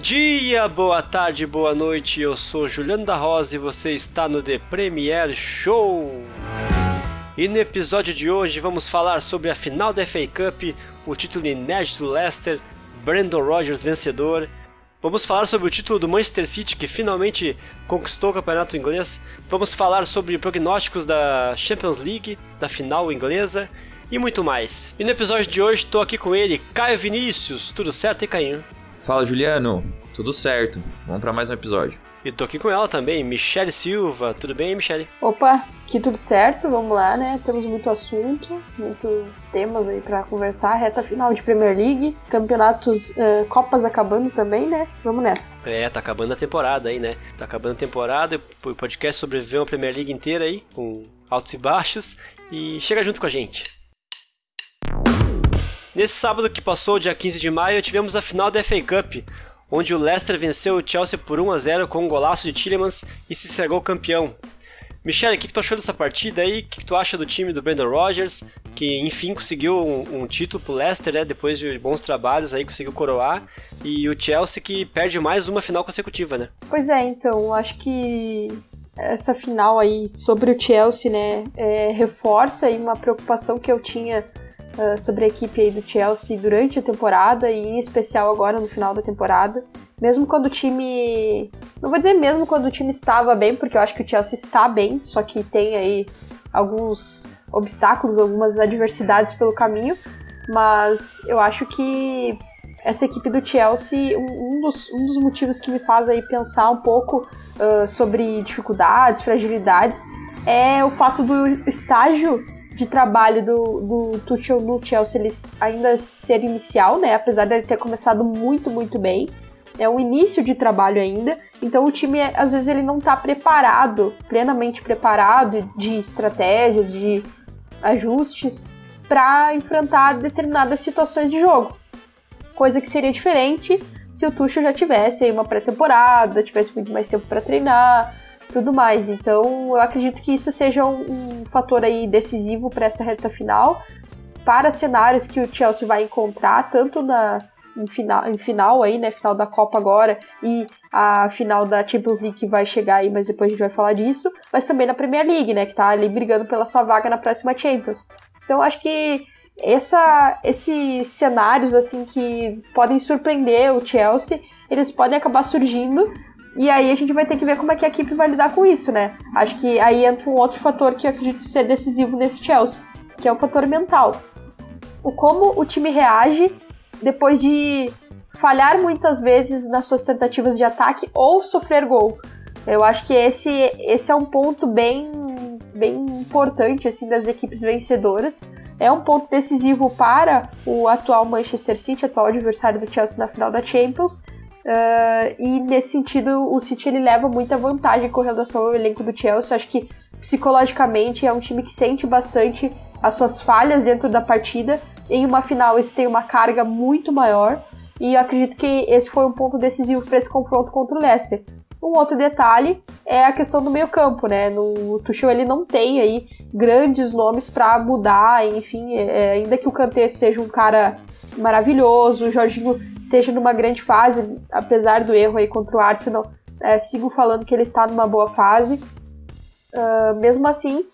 dia, boa tarde, boa noite. Eu sou Juliano da Rosa e você está no The Premier Show. E no episódio de hoje vamos falar sobre a final da FA Cup, o título inédito do Leicester, Brandon Rodgers vencedor. Vamos falar sobre o título do Manchester City que finalmente conquistou o campeonato inglês. Vamos falar sobre prognósticos da Champions League, da final inglesa e muito mais. E no episódio de hoje estou aqui com ele, Caio Vinícius. Tudo certo, e Caio? Fala, Juliano. Tudo certo. Vamos para mais um episódio. E tô aqui com ela também, Michele Silva. Tudo bem, Michele? Opa, aqui tudo certo, vamos lá, né? Temos muito assunto, muitos temas aí para conversar. Reta final de Premier League, campeonatos, uh, Copas acabando também, né? Vamos nessa. É, tá acabando a temporada aí, né? Tá acabando a temporada, o podcast sobreviveu a Premier League inteira aí, com altos e baixos. E chega junto com a gente. Nesse sábado que passou, dia 15 de maio, tivemos a final da FA Cup, onde o Leicester venceu o Chelsea por 1 a 0 com um golaço de Tillemans e se sagrou campeão. Michele, o que, que tu achou dessa partida aí? O que, que tu acha do time do Brandon Rodgers, que enfim conseguiu um, um título pro Leicester, né? Depois de bons trabalhos aí, conseguiu coroar. E o Chelsea que perde mais uma final consecutiva, né? Pois é, então, acho que essa final aí sobre o Chelsea, né, é, reforça aí uma preocupação que eu tinha uh, sobre a equipe aí do Chelsea durante a temporada e em especial agora no final da temporada. Mesmo quando o time. Não vou dizer mesmo quando o time estava bem, porque eu acho que o Chelsea está bem, só que tem aí alguns obstáculos, algumas adversidades pelo caminho. Mas eu acho que essa equipe do Chelsea, um dos, um dos motivos que me faz aí pensar um pouco uh, sobre dificuldades, fragilidades, é o fato do estágio de trabalho do, do Tuchel no Chelsea ele ainda ser inicial, né? Apesar dele ter começado muito, muito bem. É um início de trabalho ainda. Então o time, às vezes, ele não está preparado, plenamente preparado de estratégias, de ajustes para enfrentar determinadas situações de jogo. Coisa que seria diferente se o Tuchel já tivesse aí uma pré-temporada, tivesse muito mais tempo para treinar, tudo mais. Então, eu acredito que isso seja um, um fator aí decisivo para essa reta final, para cenários que o Chelsea vai encontrar, tanto na em final, em final aí, né, final da Copa agora e a final da Champions League que vai chegar aí, mas depois a gente vai falar disso, mas também na Premier League, né, que tá ali brigando pela sua vaga na próxima Champions. Então, acho que essa, esses cenários assim que podem surpreender o Chelsea, eles podem acabar surgindo e aí a gente vai ter que ver como é que a equipe vai lidar com isso, né? Acho que aí entra um outro fator que eu acredito ser decisivo nesse Chelsea, que é o fator mental. O como o time reage depois de falhar muitas vezes nas suas tentativas de ataque ou sofrer gol. Eu acho que esse, esse é um ponto bem, bem importante assim das equipes vencedoras. É um ponto decisivo para o atual Manchester City, atual adversário do Chelsea na final da Champions Uh, e nesse sentido, o City ele leva muita vantagem com relação ao elenco do Chelsea. Acho que psicologicamente é um time que sente bastante as suas falhas dentro da partida. Em uma final, isso tem uma carga muito maior. E eu acredito que esse foi um ponto decisivo para esse confronto contra o Leicester. Um outro detalhe é a questão do meio-campo, né? No Tuchel ele não tem aí grandes nomes para mudar, enfim, é, ainda que o Kanté seja um cara maravilhoso, o Jorginho esteja numa grande fase, apesar do erro aí contra o Arsenal, é, sigo falando que ele está numa boa fase. Uh, mesmo assim,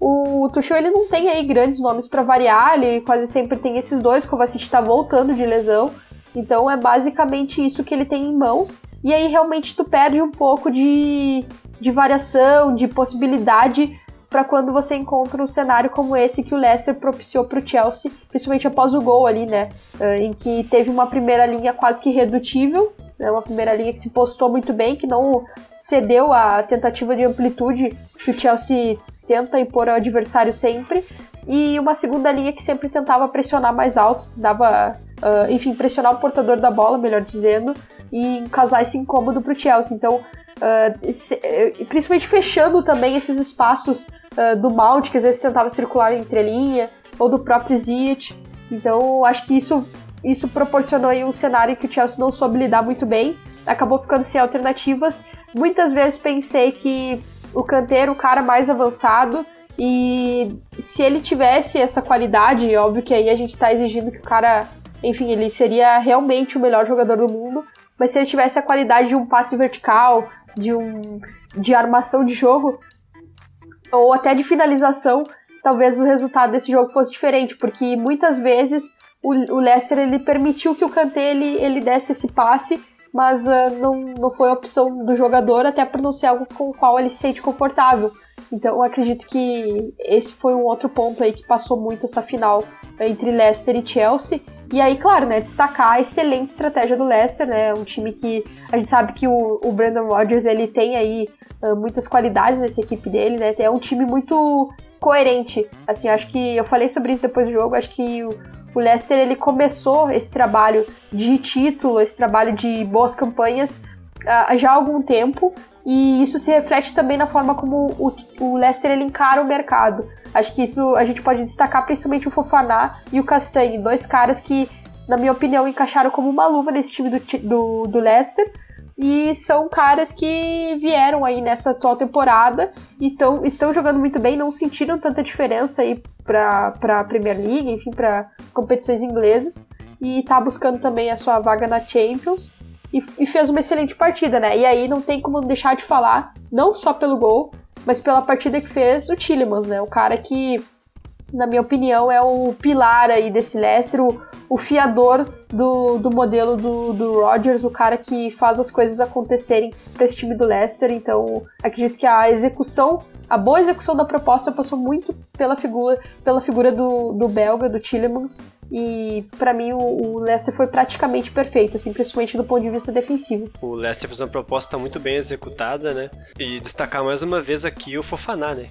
o Tuchel ele não tem aí grandes nomes para variar, ele quase sempre tem esses dois, Kovacic está voltando de lesão, então é basicamente isso que ele tem em mãos. E aí realmente tu perde um pouco de, de variação, de possibilidade para quando você encontra um cenário como esse que o Leicester propiciou para o Chelsea, principalmente após o gol ali, né? Eh, em que teve uma primeira linha quase que irredutível, né? uma primeira linha que se postou muito bem, que não cedeu à tentativa de amplitude que o Chelsea tenta impor ao adversário sempre, e uma segunda linha que sempre tentava pressionar mais alto, tentava, uh, enfim, pressionar o portador da bola, melhor dizendo, e causar esse incômodo para o Chelsea. Então, uh, esse, eh, principalmente fechando também esses espaços uh, do Mount, que às vezes tentava circular entre linha, ou do próprio Ziyech. Então, acho que isso, isso proporcionou aí um cenário que o Chelsea não soube lidar muito bem, acabou ficando sem alternativas. Muitas vezes pensei que o canteiro, o cara mais avançado, e se ele tivesse essa qualidade, óbvio que aí a gente tá exigindo que o cara, enfim, ele seria realmente o melhor jogador do mundo, mas se ele tivesse a qualidade de um passe vertical, de um de armação de jogo, ou até de finalização, talvez o resultado desse jogo fosse diferente, porque muitas vezes o, o Leicester ele permitiu que o Kanté ele, ele desse esse passe, mas uh, não, não foi a opção do jogador, até por não ser algo com o qual ele se sente confortável. Então eu acredito que esse foi um outro ponto aí que passou muito essa final entre Leicester e Chelsea. E aí, claro, né, destacar a excelente estratégia do Leicester, né, um time que a gente sabe que o, o Brandon Rodgers ele tem aí uh, muitas qualidades nessa equipe dele, né, é um time muito coerente. Assim, acho que eu falei sobre isso depois do jogo, acho que o, o Leicester ele começou esse trabalho de título, esse trabalho de boas campanhas uh, já há algum tempo e isso se reflete também na forma como o, o Leicester ele encara o mercado. Acho que isso a gente pode destacar principalmente o Fofaná e o Castanhe, dois caras que, na minha opinião, encaixaram como uma luva nesse time do, do, do Leicester. E são caras que vieram aí nessa atual temporada e tão, estão jogando muito bem, não sentiram tanta diferença aí para a Premier League, enfim, para competições inglesas. E tá buscando também a sua vaga na Champions e, e fez uma excelente partida, né? E aí não tem como deixar de falar, não só pelo gol, mas pela partida que fez o Tillemans, né? O cara que, na minha opinião, é o pilar aí desse Leicester, o, o fiador do, do modelo do, do Rodgers, o cara que faz as coisas acontecerem para esse time do Leicester. Então, acredito que a execução, a boa execução da proposta passou muito pela figura, pela figura do, do belga, do Tillemans. E para mim o, o, Leicester foi praticamente perfeito, assim, principalmente do ponto de vista defensivo. O Leicester fez uma proposta muito bem executada, né? E destacar mais uma vez aqui o Fofaná, né?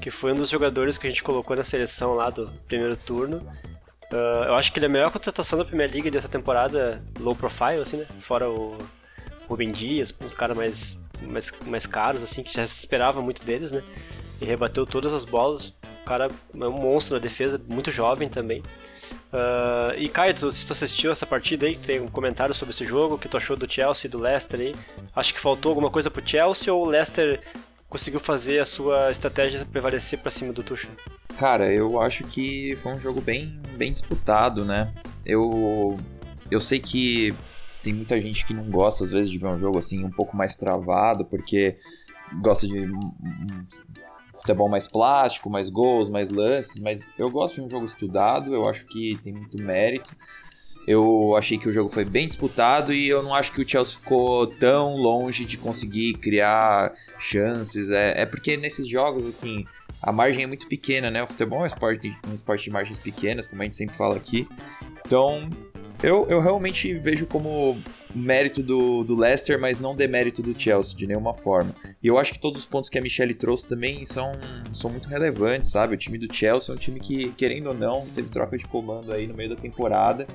Que foi um dos jogadores que a gente colocou na seleção lá do primeiro turno. Uh, eu acho que ele é a melhor contratação da Premier League dessa temporada, low profile, assim, né? Fora o Rubem Dias, uns caras mais, mais, mais caros, assim, que já se esperava muito deles, né? E rebateu todas as bolas. O cara é um monstro na defesa, muito jovem também. Uh, e Caio, tu, se tu assistiu essa partida aí, tem um comentário sobre esse jogo, o que tu achou do Chelsea e do Leicester aí? Acho que faltou alguma coisa pro Chelsea ou o Leicester conseguiu fazer a sua estratégia prevalecer para cima do Tuchel? Cara, eu acho que foi um jogo bem, bem disputado, né? Eu, eu sei que tem muita gente que não gosta às vezes de ver um jogo assim um pouco mais travado, porque gosta de futebol mais plástico, mais gols, mais lances, mas eu gosto de um jogo estudado, eu acho que tem muito mérito. Eu achei que o jogo foi bem disputado e eu não acho que o Chelsea ficou tão longe de conseguir criar chances. É, é porque nesses jogos, assim, a margem é muito pequena, né? O futebol é um esporte, um esporte de margens pequenas, como a gente sempre fala aqui. Então, eu, eu realmente vejo como mérito do, do Leicester, mas não demérito do Chelsea de nenhuma forma. E eu acho que todos os pontos que a Michelle trouxe também são, são muito relevantes, sabe? O time do Chelsea é um time que, querendo ou não, teve troca de comando aí no meio da temporada,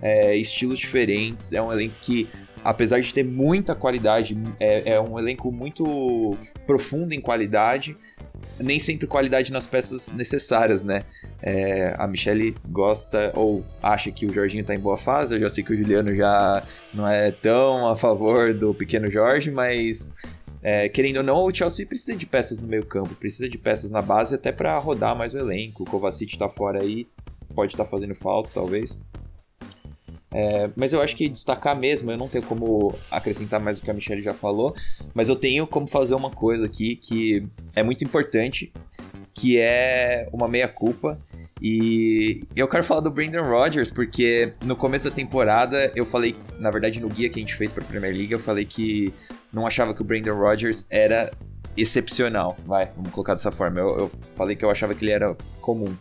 é, estilos diferentes, é um elenco que apesar de ter muita qualidade, é, é, um elenco muito profundo em qualidade, nem sempre qualidade nas peças necessárias, né? É, a Michelle gosta ou acha que o Jorginho tá em boa fase, eu já sei que o Juliano já não é tão a favor do pequeno Jorge, mas é, querendo ou não, o Chelsea precisa de peças no meio campo, precisa de peças na base até para rodar mais o elenco. O Kovacic tá fora aí, pode estar tá fazendo falta, talvez. É, mas eu acho que destacar mesmo, eu não tenho como acrescentar mais do que a Michelle já falou, mas eu tenho como fazer uma coisa aqui que é muito importante, que é uma meia-culpa. E eu quero falar do Brandon Rodgers, porque no começo da temporada eu falei, na verdade no guia que a gente fez para a Premier League, eu falei que não achava que o Brandon Rodgers era excepcional, vai, vamos colocar dessa forma. Eu, eu falei que eu achava que ele era comum.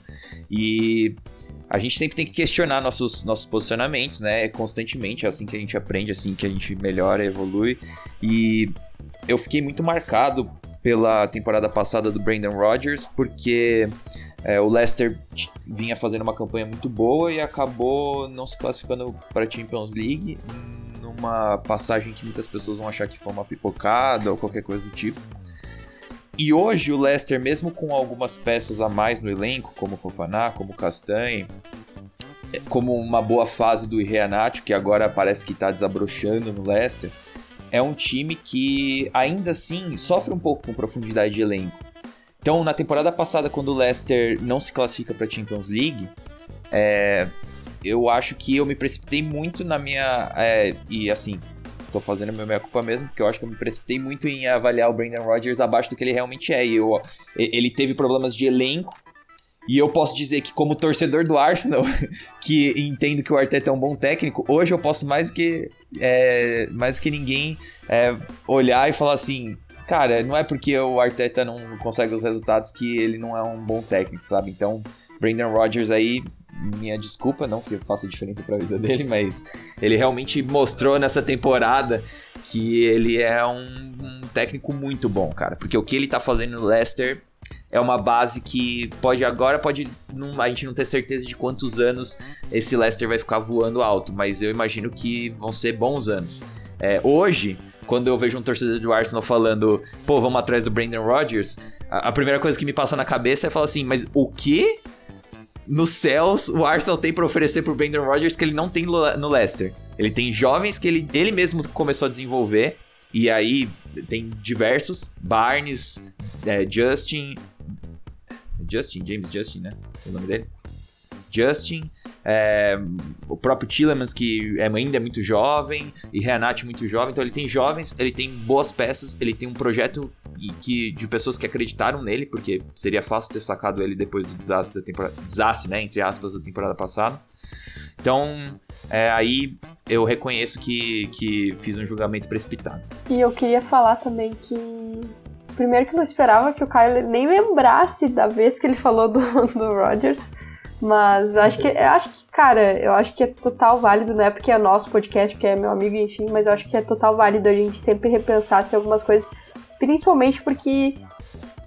E a gente sempre tem que questionar nossos, nossos posicionamentos, né? Constantemente, é assim que a gente aprende, é assim que a gente melhora, evolui. E eu fiquei muito marcado pela temporada passada do Brandon Rodgers, porque é, o Leicester vinha fazendo uma campanha muito boa e acabou não se classificando para a Champions League, numa passagem que muitas pessoas vão achar que foi uma pipocada ou qualquer coisa do tipo. E hoje o Leicester, mesmo com algumas peças a mais no elenco, como Fofaná, como o Castanhe, é, como uma boa fase do Irreanato, que agora parece que está desabrochando no Leicester, é um time que ainda assim sofre um pouco com profundidade de elenco. Então, na temporada passada, quando o Leicester não se classifica para a Champions League, é, eu acho que eu me precipitei muito na minha. É, e assim, tô fazendo meu meia culpa mesmo, porque eu acho que eu me precipitei muito em avaliar o Brandon Rodgers abaixo do que ele realmente é. E eu, ele teve problemas de elenco, e eu posso dizer que, como torcedor do Arsenal, que entendo que o Arteta é um bom técnico, hoje eu posso mais que, é, mais que ninguém é, olhar e falar assim: cara, não é porque o Arteta não consegue os resultados que ele não é um bom técnico, sabe? Então, Brandon Rodgers aí, minha desculpa, não que faça diferença para a vida dele, mas ele realmente mostrou nessa temporada que ele é um, um, técnico muito bom, cara. Porque o que ele tá fazendo no Leicester é uma base que pode agora pode não, a gente não ter certeza de quantos anos esse Leicester vai ficar voando alto, mas eu imagino que vão ser bons anos. É, hoje, quando eu vejo um torcedor do Arsenal falando, pô, vamos atrás do Brandon Rodgers, a, a primeira coisa que me passa na cabeça é falar assim, mas o que nos céus o Arsenal tem para oferecer pro Brandon Rodgers que ele não tem no Leicester? Ele tem jovens que ele, ele mesmo começou a desenvolver, e aí tem diversos, Barnes, é, Justin, Justin, James Justin, né? O nome dele? Justin, é, o próprio Tillemans, que é, ainda é muito jovem, e Reanati muito jovem, então ele tem jovens, ele tem boas peças, ele tem um projeto que, de pessoas que acreditaram nele, porque seria fácil ter sacado ele depois do desastre da temporada, desastre, né, entre aspas, da temporada passada. Então, é, aí eu reconheço que, que fiz um julgamento precipitado. E eu queria falar também que primeiro que eu não esperava que o Caio nem lembrasse da vez que ele falou do, do Rogers. Mas acho que, acho que, cara, eu acho que é total válido, não é porque é nosso podcast, porque é meu amigo, enfim, mas eu acho que é total válido a gente sempre repensar se algumas coisas, principalmente porque,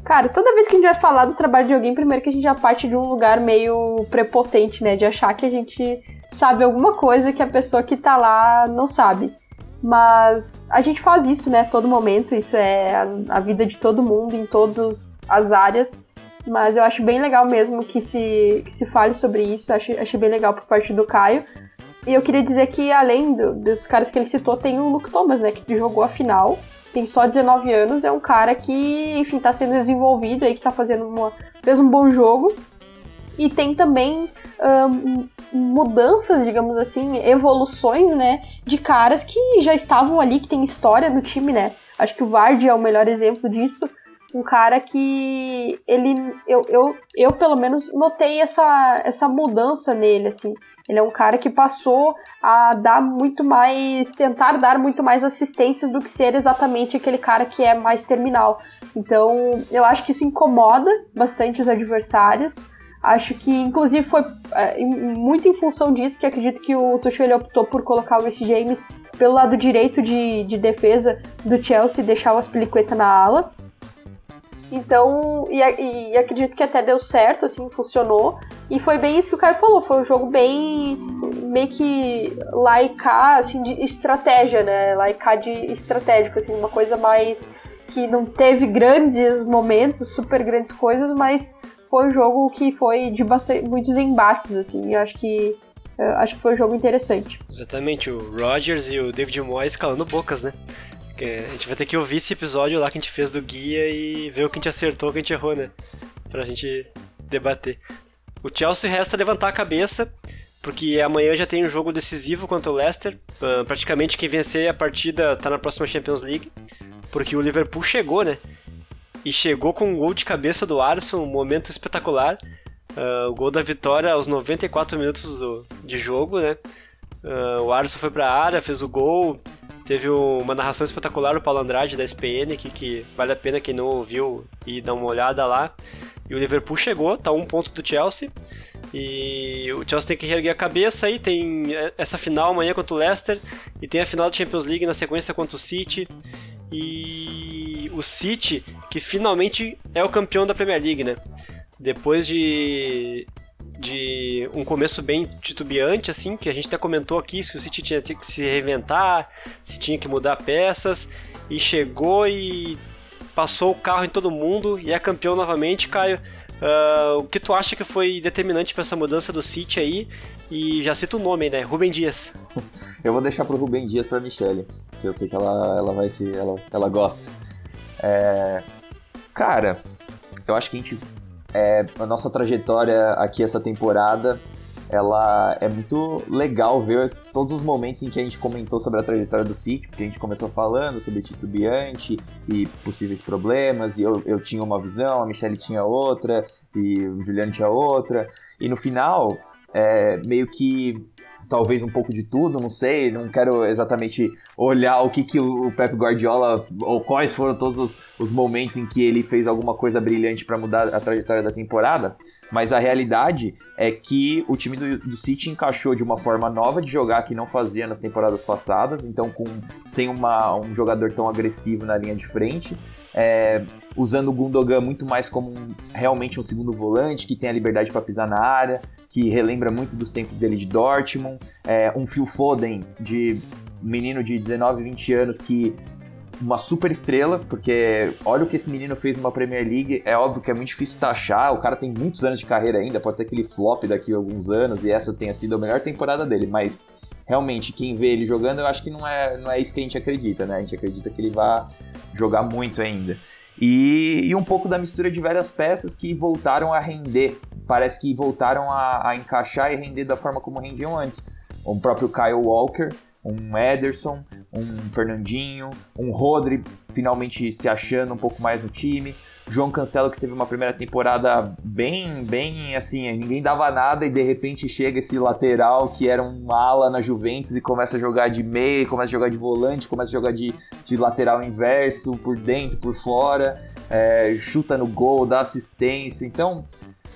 cara, toda vez que a gente vai falar do trabalho de alguém, primeiro que a gente já parte de um lugar meio prepotente, né, de achar que a gente sabe alguma coisa que a pessoa que tá lá não sabe. Mas a gente faz isso, né, todo momento, isso é a, a vida de todo mundo, em todas as áreas. Mas eu acho bem legal mesmo que se, que se fale sobre isso, acho, achei bem legal por parte do Caio. E eu queria dizer que, além do, dos caras que ele citou, tem o Luke Thomas, né, que jogou a final, tem só 19 anos, é um cara que, enfim, tá sendo desenvolvido aí, que tá fazendo uma, fez um bom jogo. E tem também mudanças, digamos assim, evoluções, né, de caras que já estavam ali, que tem história no time, né. Acho que o Vardy é o melhor exemplo disso. Um cara que ele, eu, eu, eu pelo menos notei essa, essa mudança nele, assim. Ele é um cara que passou a dar muito mais, tentar dar muito mais assistências do que ser exatamente aquele cara que é mais terminal. Então, eu acho que isso incomoda bastante os adversários. Acho que, inclusive, foi é, muito em função disso que acredito que o Tuchel optou por colocar o Reece James pelo lado direito de, de defesa do Chelsea e deixar o Aspilicueta na ala. Então, e, e, acredito que até deu certo, assim, funcionou. E foi bem isso que o Caio falou, foi um jogo bem, meio que laicar, assim, de estratégia, né? Laicar de estratégico, assim, uma coisa mais que não teve grandes momentos, super grandes coisas, mas foi um jogo que foi de bastante, muitos embates, assim, e acho que acho que foi um jogo interessante. Exatamente, o Rogers e o David Moyes calando bocas, né? A gente vai ter que ouvir esse episódio lá que a gente fez do guia e ver o que a gente acertou, o que a gente errou, né? Pra gente debater. O Chelsea resta levantar a cabeça, porque amanhã já tem um jogo decisivo contra o Leicester. Uh, praticamente quem vencer a partida tá na próxima Champions League, porque o Liverpool chegou, né? e chegou com um gol de cabeça do Alisson, um momento espetacular. Uh, o gol da vitória aos 94 minutos do, de jogo, né? Uh, o Alisson foi para a área, fez o gol. Teve uma narração espetacular do Paulo Andrade da SPN, que, que vale a pena quem não ouviu e dar uma olhada lá. E o Liverpool chegou, tá um ponto do Chelsea. E o Chelsea tem que reerguer a cabeça aí, tem essa final amanhã contra o Leicester e tem a final da Champions League na sequência contra o City. E o City, que finalmente é o campeão da Premier League, né? Depois de, de um começo bem titubeante, assim, que a gente até comentou aqui, se o City tinha que se reinventar, se tinha que mudar peças, e chegou e passou o carro em todo mundo e é campeão novamente, Caio. Uh, o que tu acha que foi determinante para essa mudança do City aí? E já cita o nome, né? Rubem Dias. eu vou deixar pro Rubem Dias pra Michelle, que eu sei que ela, ela vai se. ela, ela gosta. É... Cara, eu acho que a gente. É, a nossa trajetória aqui essa temporada ela é muito legal ver todos os momentos em que a gente comentou sobre a trajetória do City, porque a gente começou falando sobre titubeante e possíveis problemas, e eu, eu tinha uma visão, a Michelle tinha outra, e o Juliano tinha outra, e no final, é, meio que talvez um pouco de tudo, não sei, não quero exatamente olhar o que, que o Pep Guardiola, ou quais foram todos os, os momentos em que ele fez alguma coisa brilhante para mudar a trajetória da temporada, mas a realidade é que o time do, do, City encaixou de uma forma nova de jogar que não fazia nas temporadas passadas, então com sem uma, um jogador tão agressivo na linha de frente, é, usando o Gundogan muito mais como um, realmente um segundo volante que tem a liberdade para pisar na área, que relembra muito dos tempos dele de Dortmund, é, um Phil Foden de menino de 19, 20 anos que uma super estrela, porque olha o que esse menino fez numa Premier League. É óbvio que é muito difícil taxar, o cara tem muitos anos de carreira ainda, pode ser que ele flop daqui a alguns anos e essa tenha sido a melhor temporada dele, mas realmente quem vê ele jogando, eu acho que não é, não é isso que a gente acredita, né? A gente acredita que ele vai jogar muito ainda. E, e um pouco da mistura de várias peças que voltaram a render. Parece que voltaram a, a encaixar e render da forma como rendiam antes. O próprio Kyle Walker, um Ederson, um Fernandinho, um Rodri finalmente se achando um pouco mais no time, João Cancelo que teve uma primeira temporada bem, bem assim, ninguém dava nada e de repente chega esse lateral que era um ala na Juventus e começa a jogar de meia, começa a jogar de volante, começa a jogar de, de lateral inverso, por dentro, por fora, é, chuta no gol, dá assistência, então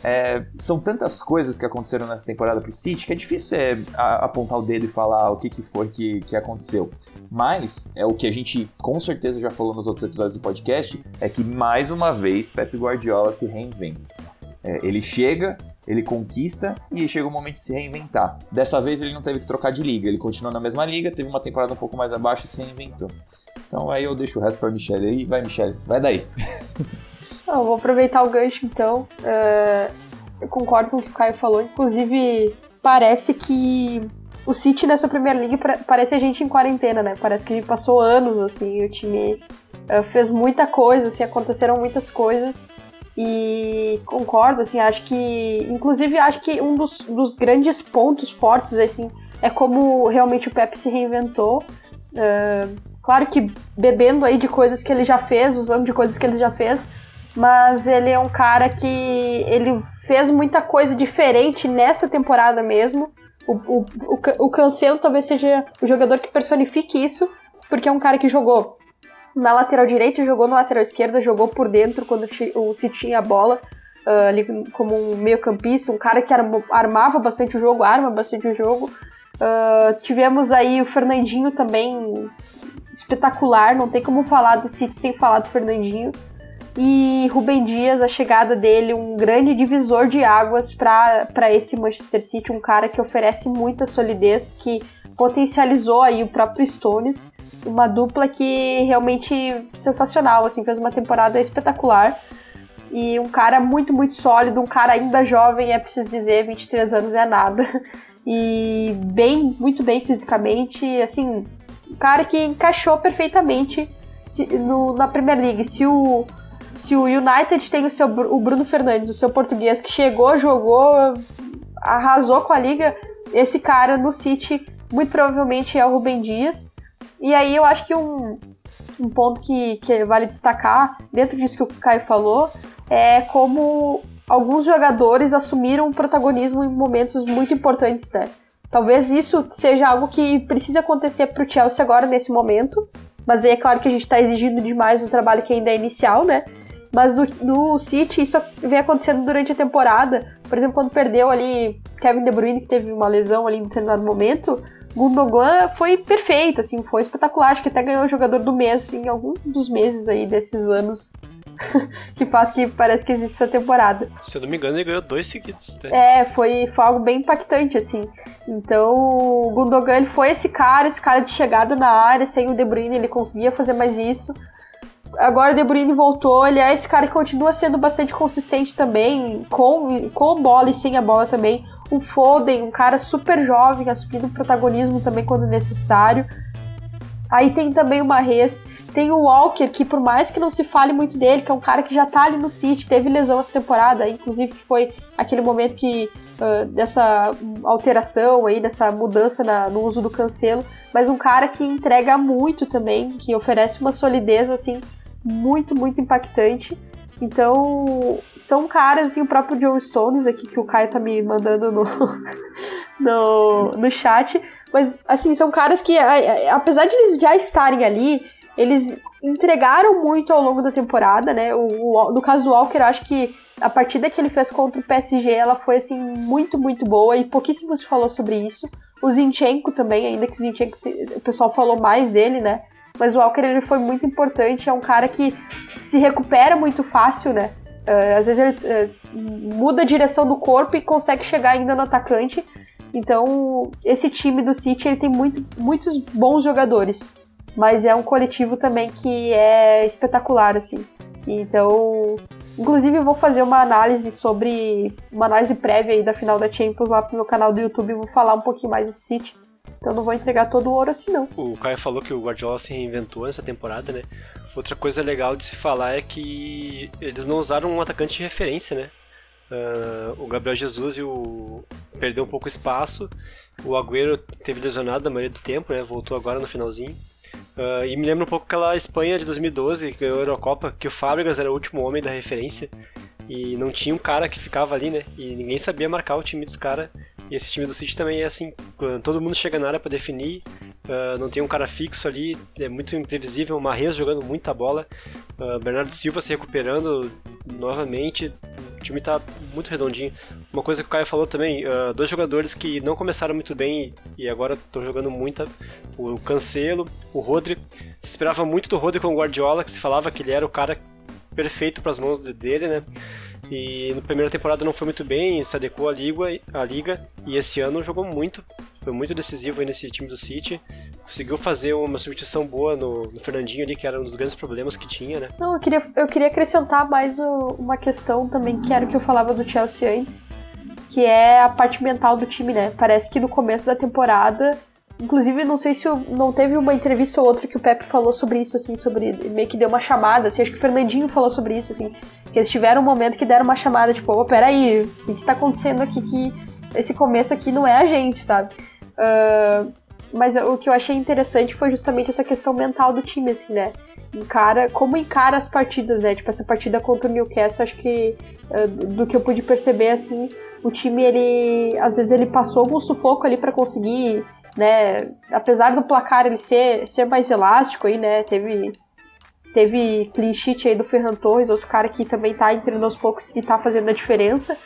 é, são tantas coisas que aconteceram nessa temporada pro City que é difícil é, a, apontar o dedo e falar o que, que foi que, que aconteceu. Mas é o que a gente com certeza já falou nos outros episódios do podcast, é que mais uma vez Pep Guardiola se reinventa. É, ele chega, ele conquista e chega o momento de se reinventar. Dessa vez ele não teve que trocar de liga, ele continuou na mesma liga, teve uma temporada um pouco mais abaixo e se reinventou. Então aí eu deixo o resto pra Michelle aí. Vai, Michelle, vai daí. Eu vou aproveitar o gancho então. Uh, eu concordo com o que o Caio falou. Inclusive, parece que o City nessa primeira liga parece a gente em quarentena, né? Parece que a gente passou anos assim. O time uh, fez muita coisa, assim, aconteceram muitas coisas. E concordo, assim, acho que. Inclusive, acho que um dos, dos grandes pontos fortes, assim, é como realmente o Pep se reinventou. Uh, claro que bebendo aí de coisas que ele já fez, usando de coisas que ele já fez, mas ele é um cara que ele fez muita coisa diferente nessa temporada mesmo. O, o, o, o Cancelo talvez seja o jogador que personifique isso, porque é um cara que jogou na lateral direita, jogou na lateral esquerda, jogou por dentro quando o City tinha a bola, uh, ali como um meio campista, um cara que armava bastante o jogo, arma bastante o jogo. Uh, tivemos aí o Fernandinho também espetacular, não tem como falar do City sem falar do Fernandinho. E Rubem Dias, a chegada dele, um grande divisor de águas para esse Manchester City, um cara que oferece muita solidez, que potencializou aí o próprio Stones, uma dupla que realmente sensacional, assim, fez uma temporada espetacular. E um cara muito, muito sólido, um cara ainda jovem, é preciso dizer, 23 anos é nada. E bem, muito bem fisicamente, assim, um cara que encaixou perfeitamente no, na Premier League. Se o se o United tem o seu o Bruno Fernandes, o seu português que chegou, jogou, arrasou com a liga, esse cara no City muito provavelmente é o Rubem Dias. E aí eu acho que um, um ponto que, que vale destacar, dentro disso que o Caio falou, é como alguns jogadores assumiram protagonismo em momentos muito importantes, né? Talvez isso seja algo que precisa acontecer para o Chelsea agora, nesse momento. Mas aí é claro que a gente está exigindo demais um trabalho que ainda é inicial, né? Mas no, no City isso vem acontecendo durante a temporada. Por exemplo, quando perdeu ali Kevin De Bruyne, que teve uma lesão ali em determinado momento, Gundogan foi perfeito, assim, foi espetacular. Acho que até ganhou o jogador do mês, assim, algum dos meses aí desses anos que faz que parece que existe essa temporada. Se eu não me engano, ele ganhou dois seguidos. Até. É, foi, foi algo bem impactante, assim. Então, o Gundogan ele foi esse cara, esse cara de chegada na área, sem o De Bruyne ele conseguia fazer mais isso agora o De Bruyne voltou, ele é esse cara que continua sendo bastante consistente também, com, com bola e sem a bola também. O Foden, um cara super jovem, assumindo protagonismo também quando necessário. Aí tem também o Marrez, tem o Walker, que por mais que não se fale muito dele, que é um cara que já tá ali no City, teve lesão essa temporada, inclusive foi aquele momento que uh, dessa alteração aí, dessa mudança na, no uso do cancelo, mas um cara que entrega muito também, que oferece uma solidez assim muito, muito impactante. Então, são caras, e o próprio John Stones aqui, que o Caio tá me mandando no, no, no chat, mas, assim, são caras que, apesar de eles já estarem ali, eles entregaram muito ao longo da temporada, né? O, o, no caso do Walker, eu acho que a partida que ele fez contra o PSG, ela foi, assim, muito, muito boa, e pouquíssimo se falou sobre isso. O Zinchenko também, ainda que o Zinchenko, o pessoal falou mais dele, né? Mas o Walker ele foi muito importante, é um cara que se recupera muito fácil, né? Uh, às vezes ele uh, muda a direção do corpo e consegue chegar ainda no atacante. Então, esse time do City ele tem muito, muitos bons jogadores, mas é um coletivo também que é espetacular, assim. Então, inclusive eu vou fazer uma análise sobre uma análise prévia aí da final da Champions lá pro meu canal do YouTube, vou falar um pouquinho mais desse City. Então não vou entregar todo o ouro assim, não. O Caio falou que o Guardiola se reinventou nessa temporada, né? Outra coisa legal de se falar é que eles não usaram um atacante de referência, né? Uh, o Gabriel Jesus e o... perdeu um pouco espaço. O Agüero teve lesionado na maioria do tempo, né? Voltou agora no finalzinho. Uh, e me lembra um pouco aquela Espanha de 2012, que ganhou a Eurocopa, que o Fábricas era o último homem da referência. E não tinha um cara que ficava ali, né? E ninguém sabia marcar o time dos caras. E esse time do City também é assim, todo mundo chega na área para definir, uh, não tem um cara fixo ali, é muito imprevisível, o Marrez jogando muita bola, uh, Bernardo Silva se recuperando novamente, o time tá muito redondinho. Uma coisa que o Caio falou também, uh, dois jogadores que não começaram muito bem e agora estão jogando muita, o Cancelo, o Rodri, se esperava muito do Rodri com o Guardiola, que se falava que ele era o cara perfeito para as mãos dele, né? E na primeira temporada não foi muito bem, se adequou à liga, à liga e esse ano jogou muito, foi muito decisivo aí nesse time do City. Conseguiu fazer uma substituição boa no, no, Fernandinho ali, que era um dos grandes problemas que tinha, né? Não, eu queria, eu queria acrescentar mais o, uma questão também, que era o que eu falava do Chelsea antes, que é a parte mental do time, né? Parece que no começo da temporada Inclusive, não sei se não teve uma entrevista ou outra que o Pepe falou sobre isso, assim, sobre. meio que deu uma chamada, assim, acho que o Fernandinho falou sobre isso, assim, que eles tiveram um momento que deram uma chamada, tipo, oh, peraí, o que tá acontecendo aqui que esse começo aqui não é a gente, sabe? Uh, mas o que eu achei interessante foi justamente essa questão mental do time, assim, né? Encara, como encara as partidas, né? Tipo, essa partida contra o Newcastle, acho que uh, do que eu pude perceber, assim, o time, ele, às vezes ele passou algum sufoco ali para conseguir né? Apesar do placar ele ser, ser mais elástico aí, né? Teve teve clean sheet aí do Ferran Torres, outro cara que também tá entrando aos poucos e tá fazendo a diferença.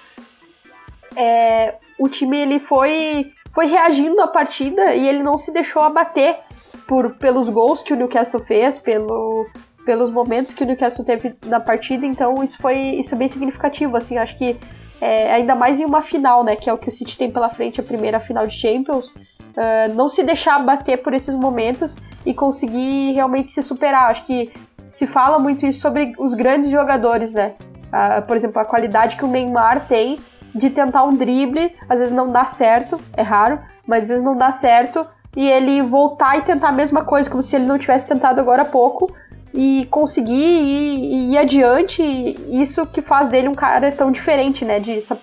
É, o time ele foi foi reagindo à partida e ele não se deixou abater por pelos gols que o Newcastle fez, pelo pelos momentos que o Newcastle teve na partida, então isso foi isso é bem significativo, assim, acho que é, ainda mais em uma final, né, que é o que o City tem pela frente, a primeira final de Champions, uh, não se deixar bater por esses momentos e conseguir realmente se superar. Acho que se fala muito isso sobre os grandes jogadores, né? Uh, por exemplo, a qualidade que o Neymar tem de tentar um drible, às vezes não dá certo, é raro, mas às vezes não dá certo, e ele voltar e tentar a mesma coisa, como se ele não tivesse tentado agora há pouco, e conseguir ir, ir adiante, isso que faz dele um cara tão diferente, né? De essa,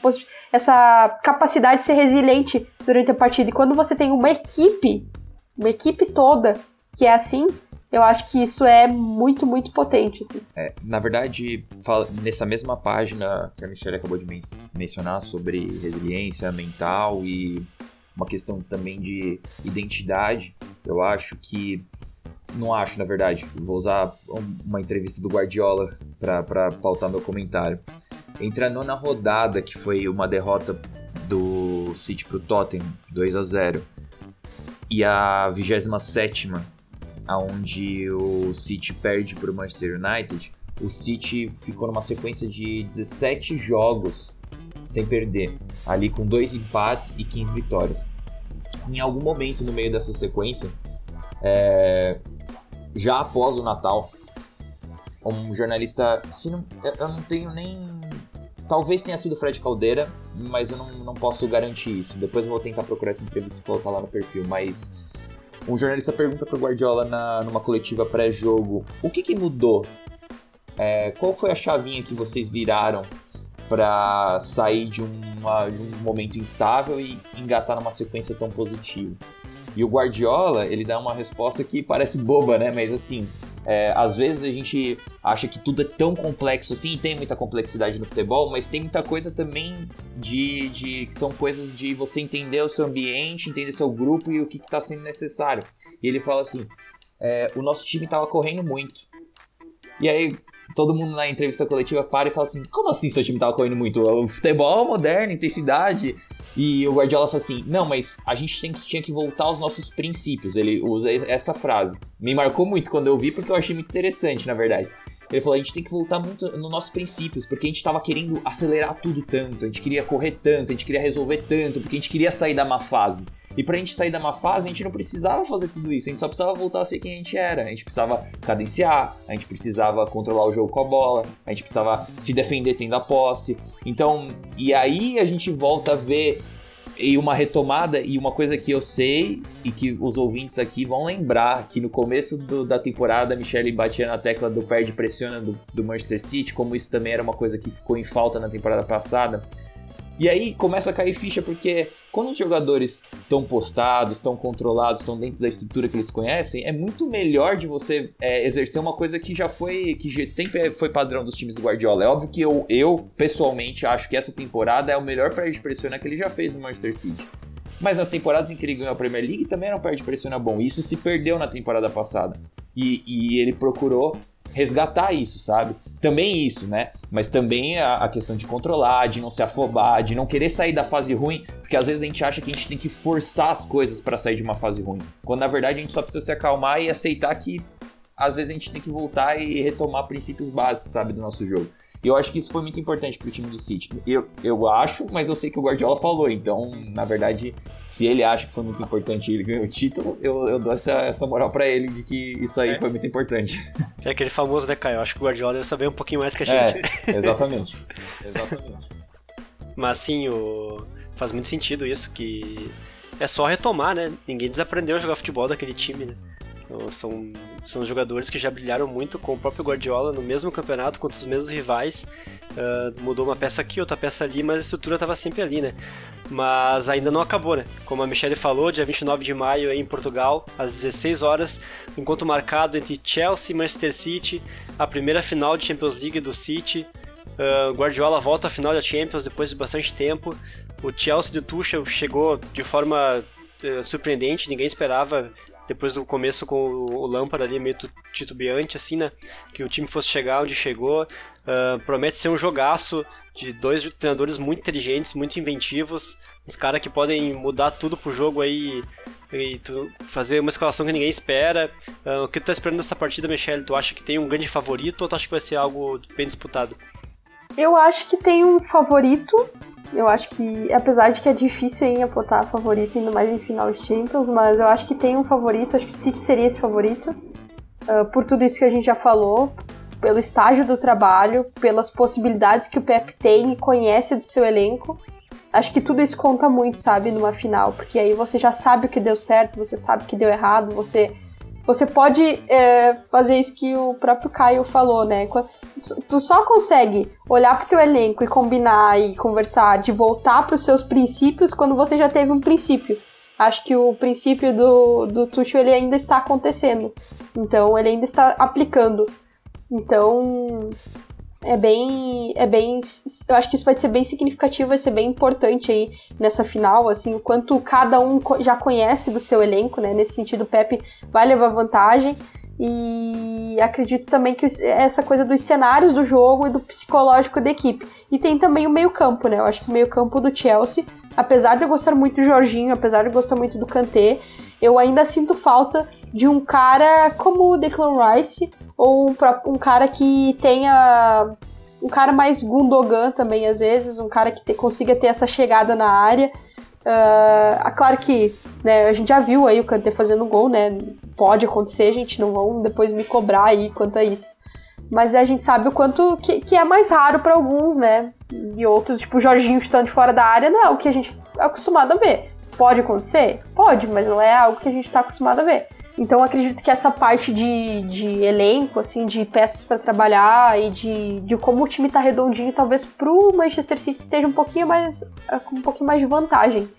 essa capacidade de ser resiliente durante a partida. E quando você tem uma equipe, uma equipe toda que é assim, eu acho que isso é muito, muito potente. Assim. É, na verdade, nessa mesma página que a Michelle acabou de men mencionar sobre resiliência mental e uma questão também de identidade, eu acho que não acho, na verdade. Vou usar uma entrevista do Guardiola para pautar meu comentário. Entre a nona rodada, que foi uma derrota do City pro Tottenham, 2 a 0 e a 27 aonde o City perde para o Manchester United, o City ficou numa sequência de 17 jogos sem perder, ali com dois empates e 15 vitórias. Em algum momento no meio dessa sequência, é, já após o Natal, um jornalista. Se não, eu não tenho nem. Talvez tenha sido Fred Caldeira, mas eu não, não posso garantir isso. Depois eu vou tentar procurar essa entrevista e colocar lá no perfil. Mas um jornalista pergunta pro Guardiola na, numa coletiva pré-jogo: o que, que mudou? É, qual foi a chavinha que vocês viraram para sair de, uma, de um momento instável e engatar numa sequência tão positiva. E o Guardiola, ele dá uma resposta que parece boba, né? Mas assim, é, às vezes a gente acha que tudo é tão complexo assim, tem muita complexidade no futebol, mas tem muita coisa também de, de que são coisas de você entender o seu ambiente, entender seu grupo e o que está sendo necessário. E ele fala assim: é, o nosso time estava correndo muito. E aí todo mundo na entrevista coletiva para e fala assim: como assim seu time estava correndo muito? O futebol moderno, intensidade. E o Guardiola fala assim: não, mas a gente tem, tinha que voltar aos nossos princípios. Ele usa essa frase. Me marcou muito quando eu vi, porque eu achei muito interessante, na verdade. Ele falou: a gente tem que voltar muito nos nossos princípios, porque a gente estava querendo acelerar tudo tanto, a gente queria correr tanto, a gente queria resolver tanto, porque a gente queria sair da má fase. E pra gente sair da má fase, a gente não precisava fazer tudo isso, a gente só precisava voltar a ser quem a gente era. A gente precisava cadenciar, a gente precisava controlar o jogo com a bola, a gente precisava se defender tendo a posse. Então, e aí a gente volta a ver e uma retomada e uma coisa que eu sei e que os ouvintes aqui vão lembrar que no começo do, da temporada a Michelle batia na tecla do perde pressiona do, do Manchester City, como isso também era uma coisa que ficou em falta na temporada passada. E aí começa a cair ficha porque quando os jogadores estão postados, estão controlados, estão dentro da estrutura que eles conhecem, é muito melhor de você é, exercer uma coisa que já foi, que sempre foi padrão dos times do Guardiola. É óbvio que eu, eu pessoalmente acho que essa temporada é o melhor perde pressiona que ele já fez no Manchester City. Mas nas temporadas em que ele ganhou a Premier League também era um perde pressiona bom. Isso se perdeu na temporada passada. E, e ele procurou resgatar isso, sabe? Também isso, né? Mas também a, a, questão de controlar, de não se afobar, de não querer sair da fase ruim, porque às vezes a gente acha que a gente tem que forçar as coisas para sair de uma fase ruim. Quando na verdade a gente só precisa se acalmar e aceitar que às vezes a gente tem que voltar e retomar princípios básicos, sabe, do nosso jogo. E eu acho que isso foi muito importante pro time do City. Eu, eu acho, mas eu sei que o Guardiola falou. Então, na verdade, se ele acha que foi muito importante e ele ganhou o título, eu, eu dou essa, essa moral para ele de que isso aí é. foi muito importante. É aquele famoso, né, Caio? Eu acho que o Guardiola deve saber um pouquinho mais que a gente. É, exatamente. exatamente. Mas, assim, o... faz muito sentido isso, que é só retomar, né? Ninguém desaprendeu a jogar futebol daquele time, né? São, são jogadores que já brilharam muito com o próprio Guardiola no mesmo campeonato contra os mesmos rivais. Uh, mudou uma peça aqui, outra peça ali, mas a estrutura estava sempre ali, né? Mas ainda não acabou, né? Como a Michelle falou, dia 29 de maio em Portugal, às 16 horas, encontro marcado entre Chelsea e Manchester City, a primeira final de Champions League do City. Uh, Guardiola volta à final da Champions depois de bastante tempo. O Chelsea de Tuchel chegou de forma uh, surpreendente, ninguém esperava depois do começo com o Lampard ali meio titubeante, assim, né? Que o time fosse chegar onde chegou. Uh, promete ser um jogaço de dois treinadores muito inteligentes, muito inventivos, uns caras que podem mudar tudo pro jogo aí e fazer uma escalação que ninguém espera. Uh, o que tu tá esperando dessa partida, Michelle? Tu acha que tem um grande favorito ou tu acha que vai ser algo bem disputado? Eu acho que tem um favorito, eu acho que, apesar de que é difícil em apontar favorito, ainda mais em final de Champions, mas eu acho que tem um favorito, acho que o City seria esse favorito, uh, por tudo isso que a gente já falou, pelo estágio do trabalho, pelas possibilidades que o Pep tem e conhece do seu elenco. Acho que tudo isso conta muito, sabe, numa final, porque aí você já sabe o que deu certo, você sabe o que deu errado, você você pode é, fazer isso que o próprio Caio falou, né? Tu só consegue olhar pro teu elenco e combinar e conversar de voltar para os seus princípios quando você já teve um princípio. Acho que o princípio do, do Tuchel ele ainda está acontecendo. Então ele ainda está aplicando. Então é bem é bem eu acho que isso vai ser bem significativo vai ser bem importante aí nessa final assim o quanto cada um já conhece do seu elenco né nesse sentido o Pepe vai levar vantagem e acredito também que essa coisa dos cenários do jogo e do psicológico da equipe. E tem também o meio-campo, né? Eu acho que o meio-campo do Chelsea, apesar de eu gostar muito do Jorginho, apesar de eu gostar muito do Kanté, eu ainda sinto falta de um cara como o Declan Rice ou um, um cara que tenha um cara mais Gundogan também às vezes, um cara que te, consiga ter essa chegada na área. Uh, claro que né, a gente já viu aí o Kanté fazendo gol, né? Pode acontecer, gente, não vão depois me cobrar aí quanto a isso. Mas a gente sabe o quanto que, que é mais raro para alguns, né? E outros, tipo o Jorginho estando fora da área, não é o que a gente é acostumado a ver. Pode acontecer? Pode, mas não é algo que a gente está acostumado a ver. Então acredito que essa parte de, de elenco, assim, de peças para trabalhar e de, de como o time tá redondinho, talvez pro Manchester City esteja um pouquinho mais com um pouquinho mais de vantagem.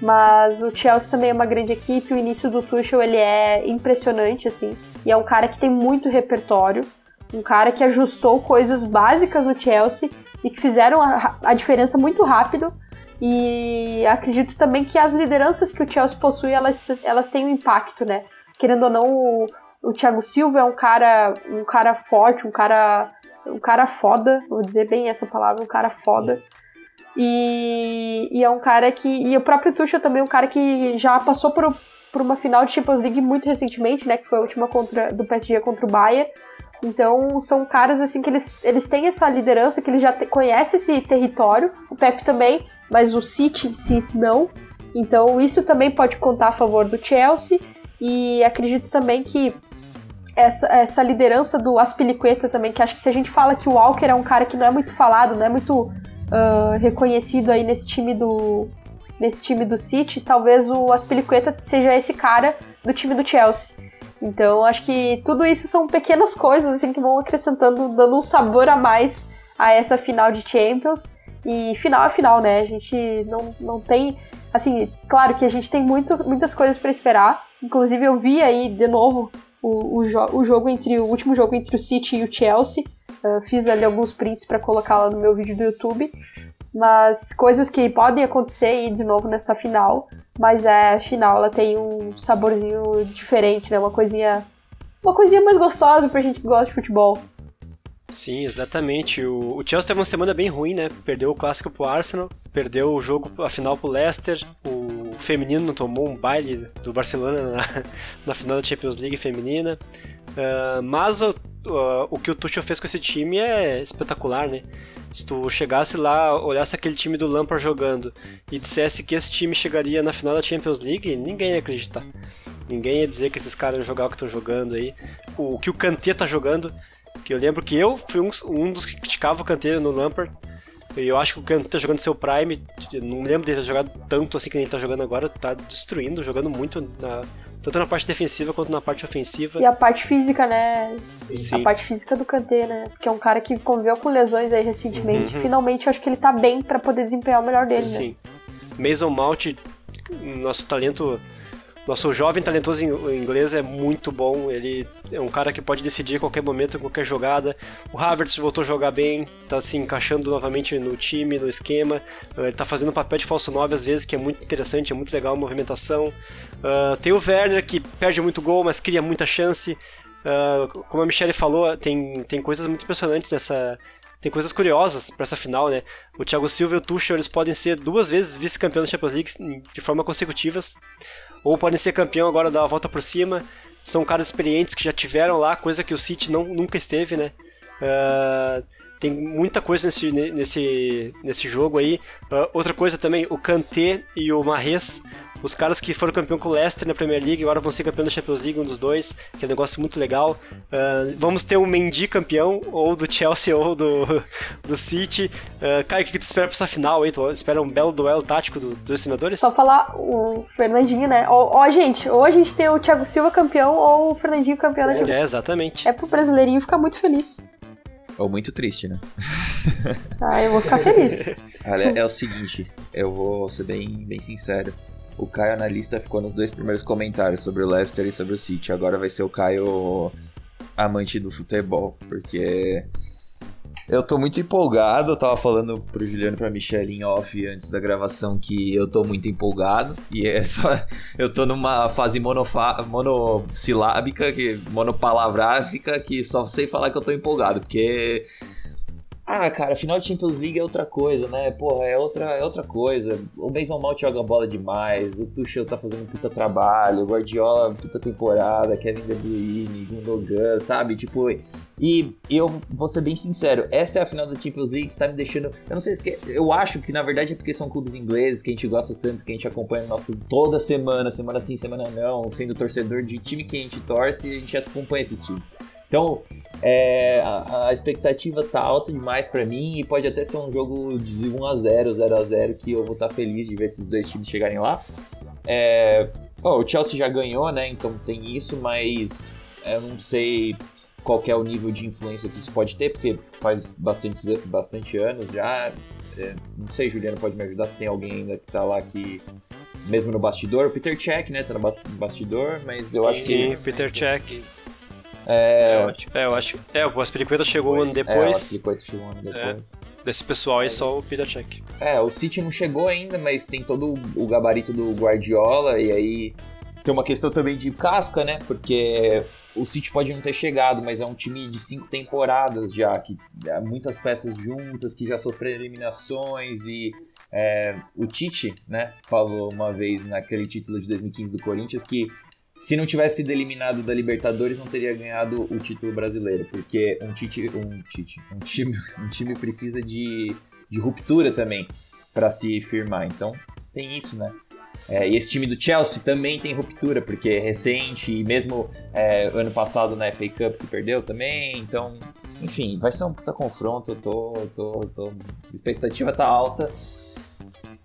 Mas o Chelsea também é uma grande equipe, o início do Tuchel ele é impressionante assim, e é um cara que tem muito repertório, um cara que ajustou coisas básicas no Chelsea e que fizeram a, a diferença muito rápido. E acredito também que as lideranças que o Chelsea possui, elas, elas têm um impacto, né? Querendo ou não, o, o Thiago Silva é um cara, um cara forte, um cara, um cara foda, vou dizer bem essa palavra, um cara foda. E, e é um cara que. E o próprio Tuchel também é um cara que já passou por, por uma final de Champions League muito recentemente, né? Que foi a última contra, do PSG contra o Bayern. Então são caras assim que eles, eles têm essa liderança, que eles já conhecem esse território. O Pep também, mas o City em si não. Então isso também pode contar a favor do Chelsea. E acredito também que essa, essa liderança do Aspilicueta também, que acho que se a gente fala que o Walker é um cara que não é muito falado, não é muito uh, reconhecido aí nesse time do nesse time do City, talvez o Aspilicueta seja esse cara do time do Chelsea. Então acho que tudo isso são pequenas coisas assim que vão acrescentando, dando um sabor a mais a essa final de Champions. E final a final, né? A gente não, não tem. Assim, claro que a gente tem muito, muitas coisas para esperar, Inclusive eu vi aí de novo o, o, jo o jogo entre o último jogo entre o City e o Chelsea. Uh, fiz ali alguns prints para colocar lá no meu vídeo do YouTube. Mas coisas que podem acontecer aí de novo nessa final. Mas é, a final ela tem um saborzinho diferente, né? Uma coisinha. Uma coisinha mais gostosa pra gente que gosta de futebol. Sim, exatamente. O, o Chelsea teve uma semana bem ruim, né? Perdeu o clássico pro Arsenal, perdeu o jogo, a final pro Leicester, o feminino tomou um baile do Barcelona na, na final da Champions League feminina. Uh, mas o, uh, o que o Tuchel fez com esse time é espetacular, né? Se tu chegasse lá, olhasse aquele time do Lampard jogando e dissesse que esse time chegaria na final da Champions League, ninguém ia acreditar. Ninguém ia dizer que esses caras iam jogar o que estão jogando aí. O, o que o Kanté tá jogando que eu lembro que eu fui um, um dos que criticava o Kanté no Lampard. E eu acho que o Kanté tá jogando seu prime. Não lembro dele ter jogado tanto assim que ele tá jogando agora. Tá destruindo, jogando muito na, tanto na parte defensiva quanto na parte ofensiva. E a parte física, né? Sim. A parte física do Kanté, né? Porque é um cara que conviveu com lesões aí recentemente. Uhum. Finalmente, eu acho que ele tá bem para poder desempenhar o melhor dele, Sim. né? Mason Mount, nosso talento nosso jovem talentoso inglês é muito bom, ele é um cara que pode decidir a qualquer momento, qualquer jogada. O Havertz voltou a jogar bem, tá se encaixando novamente no time, no esquema. Uh, ele tá fazendo papel de falso 9 às vezes, que é muito interessante, é muito legal a movimentação. Uh, tem o Werner, que perde muito gol, mas cria muita chance. Uh, como a Michelle falou, tem, tem coisas muito impressionantes nessa, tem coisas curiosas para essa final, né? O Thiago Silva e o Tuchel eles podem ser duas vezes vice-campeões da Champions League de forma consecutivas ou podem ser campeão agora dar a volta por cima. São caras experientes que já tiveram lá, coisa que o City não, nunca esteve, né? Uh, tem muita coisa nesse, nesse, nesse jogo aí. Uh, outra coisa também, o Kanté e o Mahrez os caras que foram campeão com o Leicester na Premier League agora vão ser campeão da Champions League, um dos dois, que é um negócio muito legal. Uh, vamos ter um Mendy campeão, ou do Chelsea ou do, do City. Uh, Caio, o que, tu espera pra essa final aí? Tu espera um belo duelo tático do, dos treinadores? Só falar o Fernandinho, né? Ó, ó, gente, ou a gente tem o Thiago Silva campeão ou o Fernandinho campeão da Champions É, exatamente. É pro brasileirinho ficar muito feliz. Ou muito triste, né? ah, eu vou ficar feliz. Olha, é o seguinte, eu vou ser bem, bem sincero o Caio analista ficou nos dois primeiros comentários sobre o Leicester e sobre o City. Agora vai ser o Caio amante do futebol, porque eu tô muito empolgado. Eu tava falando pro Juliano pra Michelle em off antes da gravação que eu tô muito empolgado. E é só. Eu tô numa fase monofa, monossilábica, que, monopalavrásica, que só sei falar que eu tô empolgado, porque ah, cara, final de Champions League é outra coisa, né? Porra, é outra, é outra coisa. O Mason Mount joga bola demais, o Tuchel tá fazendo puta trabalho, o Guardiola puta temporada, Kevin De Bruyne, Gundogan, sabe? Tipo, e eu vou ser bem sincero, essa é a final da Champions League que tá me deixando. Eu não sei se. Eu acho que na verdade é porque são clubes ingleses que a gente gosta tanto, que a gente acompanha nosso toda semana, semana sim, semana não, sendo torcedor de time que a gente torce, a gente acompanha esses times. Então, é, a, a, expectativa tá alta demais para mim e pode até ser um jogo de 1 a 0 0 a 0 que eu vou estar tá feliz de ver esses dois times chegarem lá. É, Oh, o Chelsea já ganhou, né? Então tem isso, mas eu não sei qual é o nível de influência que isso pode ter, porque faz bastante, bastante anos já. É, não sei, Juliano, pode me ajudar se tem alguém ainda que tá lá que. Mesmo no bastidor, o Peter Check, né? Tá no bastidor, mas eu acho que. Sim, Peter Check. É, eu acho, é, eu acho. É, o Aspiricueta chegou um ano depois. É, o Aspiricueta chegou um ano depois. É, desse pessoal aí, só o Peter Check. É, o City não chegou ainda, mas tem todo o gabarito do Guardiola, e aí tem uma questão também de casca, né? Porque o City pode não ter chegado, mas é um time de cinco temporadas já, que há muitas peças juntas, que já sofreram eliminações e é, o Tite, né, falou uma vez naquele título de 2015 do Corinthians que se não tivesse sido eliminado da Libertadores não teria ganhado o título brasileiro, porque um Tite, um Tite, um time, um time precisa de, de ruptura também para se firmar. Então tem isso, né? É, e esse time do Chelsea também tem ruptura, porque é recente, e mesmo é, ano passado na FA Cup que perdeu também, então, enfim, vai ser um puta confronto, eu tô, tô, tô, a expectativa tá alta.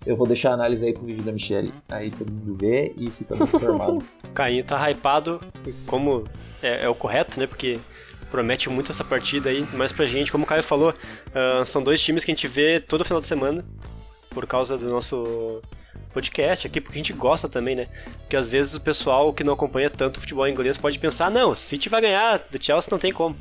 Eu vou deixar a análise aí pro vídeo da Michelle, aí todo mundo vê e fica muito informado. Caim tá hypado, como é, é, o correto, né, porque promete muito essa partida aí, mas pra gente, como o Caio falou, uh, são dois times que a gente vê todo final de semana, por causa do nosso podcast aqui, porque a gente gosta também, né? Porque às vezes o pessoal que não acompanha tanto o futebol inglês pode pensar, não, o City vai ganhar, do Chelsea não tem como.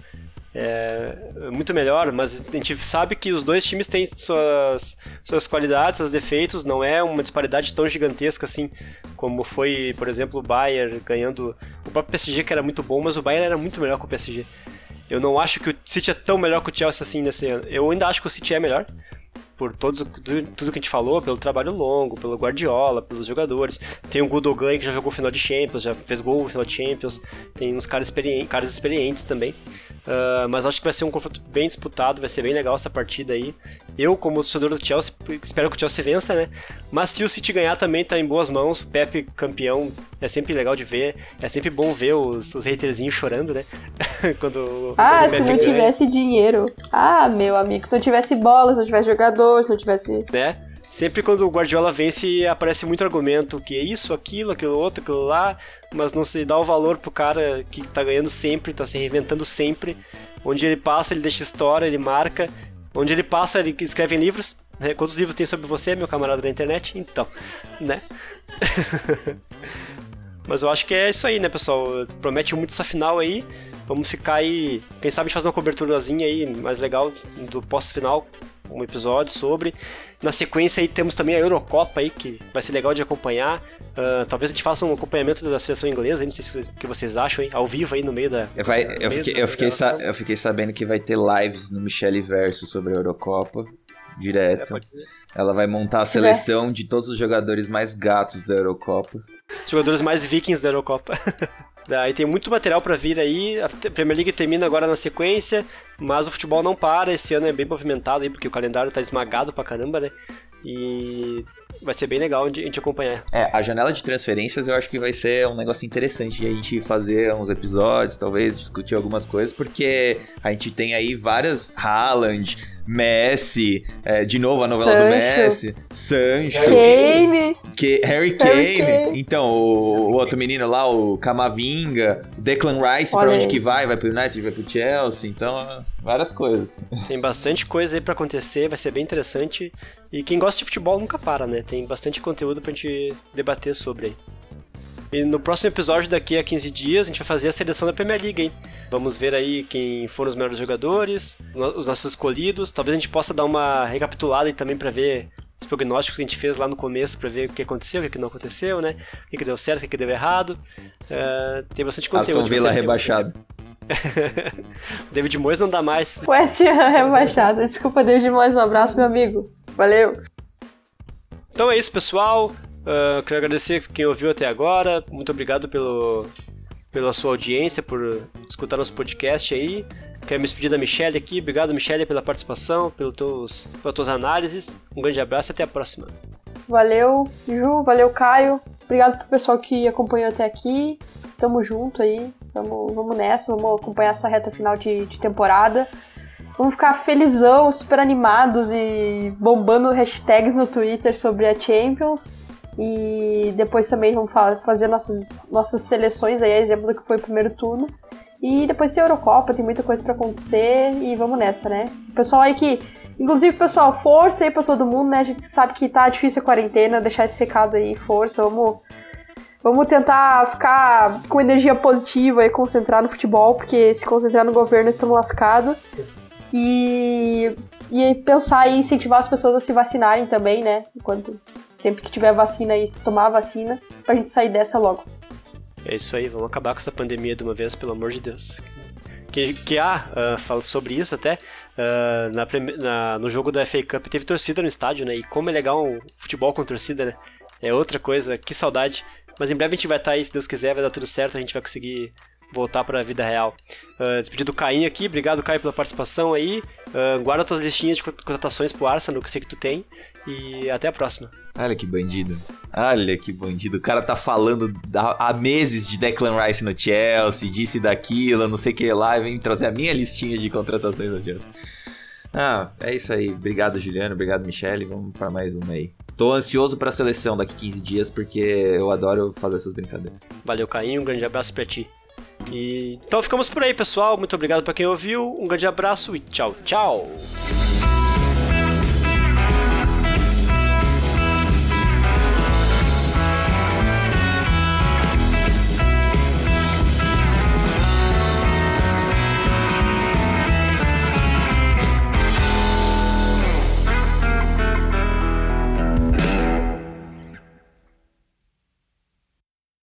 É muito melhor, mas a gente sabe que os dois times têm suas, suas qualidades, seus defeitos, não é uma disparidade tão gigantesca assim como foi, por exemplo, o Bayern ganhando o próprio PSG que era muito bom, mas o Bayern era muito melhor que o PSG. Eu não acho que o City é tão melhor que o Chelsea assim nesse ano. Eu ainda acho que o City é melhor, por todos, tudo que a gente falou, pelo trabalho longo, pelo Guardiola, pelos jogadores. Tem o Gudogan que já jogou final de Champions, já fez gol no final de Champions. Tem uns caras, experientes, caras experientes também. Uh, mas acho que vai ser um confronto bem disputado, vai ser bem legal essa partida aí. Eu, como torcedor do Chelsea, espero que o Chelsea vença, né? Mas se o City ganhar também tá em boas mãos. Pepe campeão é sempre legal de ver. É sempre bom ver os, os haterzinhos chorando, né? Quando Ah, se não tivesse dinheiro. Ah, meu amigo, se não tivesse bola, se não tivesse jogador, se não tivesse. Né? Sempre quando o Guardiola vence, aparece muito argumento que é isso, aquilo, aquilo outro, aquilo lá, mas não se dá o valor pro cara que tá ganhando sempre, tá se reinventando sempre. Onde ele passa, ele deixa história, ele marca. Onde ele passa, ele escreve livros. Né? Quantos livros tem sobre você, meu camarada da internet? Então, né? Mas eu acho que é isso aí, né, pessoal? Promete muito essa final aí. Vamos ficar aí. Quem sabe a gente faz uma coberturazinha aí mais legal do pós-final. Um episódio sobre. Na sequência aí temos também a Eurocopa aí, que vai ser legal de acompanhar. Uh, talvez a gente faça um acompanhamento da seleção inglesa, não sei o que vocês acham, hein? Ao vivo aí no meio da. Vai, eu, fiquei, eu, fiquei eu fiquei sabendo que vai ter lives no Michele Verso sobre a Eurocopa. Direto. É, Ela vai montar a seleção de todos os jogadores mais gatos da Eurocopa. Jogadores mais vikings da Eurocopa. Daí tem muito material para vir aí. A Premier League termina agora na sequência, mas o futebol não para. Esse ano é bem movimentado aí, porque o calendário tá esmagado pra caramba, né? E vai ser bem legal a gente acompanhar. É, a janela de transferências eu acho que vai ser um negócio interessante de a gente fazer uns episódios, talvez discutir algumas coisas, porque a gente tem aí várias Haaland, Messi, é, de novo a novela Sancho. do Messi, Sancho, Kane, que, Harry, Kane. Harry Kane, então o, o, outro menino lá, o Camavinga, Declan Rice, para onde que vai? Vai pro United, vai pro Chelsea, então várias coisas. Tem bastante coisa aí para acontecer, vai ser bem interessante e quem gosta de futebol nunca para, né? Tem bastante conteúdo pra gente debater sobre aí. E no próximo episódio, daqui a 15 dias, a gente vai fazer a seleção da Premier League, hein? Vamos ver aí quem foram os melhores jogadores, os nossos escolhidos. Talvez a gente possa dar uma recapitulada aí também para ver os prognósticos que a gente fez lá no começo para ver o que aconteceu, o que não aconteceu, né? O que deu certo, o que deu errado. Uh, tem bastante conteúdo. Aston Villa rebaixado. David Moyes não dá mais. West Ham rebaixado. Desculpa, David Moyes. Um abraço, meu amigo. Valeu. Então é isso, pessoal. Uh, quero agradecer quem ouviu até agora. Muito obrigado pelo, pela sua audiência, por escutar nosso podcast aí. Quero me despedir da Michelle aqui. Obrigado, Michelle, pela participação, pelos teus, pelas tuas análises. Um grande abraço e até a próxima. Valeu, Ju. Valeu, Caio. Obrigado pro pessoal que acompanhou até aqui. Tamo junto aí. Vamos, vamos nessa, vamos acompanhar essa reta final de, de temporada. Vamos ficar felizão, super animados e bombando hashtags no Twitter sobre a Champions. E depois também vamos fazer nossas, nossas seleções aí, exemplo do que foi o primeiro turno. E depois tem a Eurocopa, tem muita coisa para acontecer e vamos nessa, né? Pessoal aí que. Inclusive, pessoal, força aí pra todo mundo, né? A gente sabe que tá difícil a quarentena, deixar esse recado aí, força, vamos. Vamos tentar ficar com energia positiva e concentrar no futebol, porque se concentrar no governo estamos lascados. E, e pensar em incentivar as pessoas a se vacinarem também, né? Enquanto sempre que tiver vacina tomar a vacina, pra gente sair dessa logo. É isso aí, vamos acabar com essa pandemia de uma vez, pelo amor de Deus. Que, que ah, uh, fala sobre isso até, uh, na, na, no jogo da FA Cup teve torcida no estádio, né? E como é legal um futebol com torcida, né? É outra coisa, que saudade. Mas em breve a gente vai estar aí, se Deus quiser, vai dar tudo certo, a gente vai conseguir voltar para a vida real. Uh, despedido do Caim aqui, obrigado Caio pela participação aí. Uh, guarda tuas listinhas de contratações pro Arsenal, que eu sei que tu tem. E até a próxima. Olha que bandido. Olha que bandido. O cara tá falando há meses de Declan Rice no Chelsea, disse daquilo, não sei o que lá, e vem trazer a minha listinha de contratações no Chelsea. Ah, é isso aí. Obrigado, Juliano. Obrigado, Michele. Vamos para mais uma aí. Tô ansioso pra seleção daqui 15 dias, porque eu adoro fazer essas brincadeiras. Valeu, Caim. Um grande abraço pra ti. E então ficamos por aí, pessoal. Muito obrigado para quem ouviu. Um grande abraço e tchau, tchau.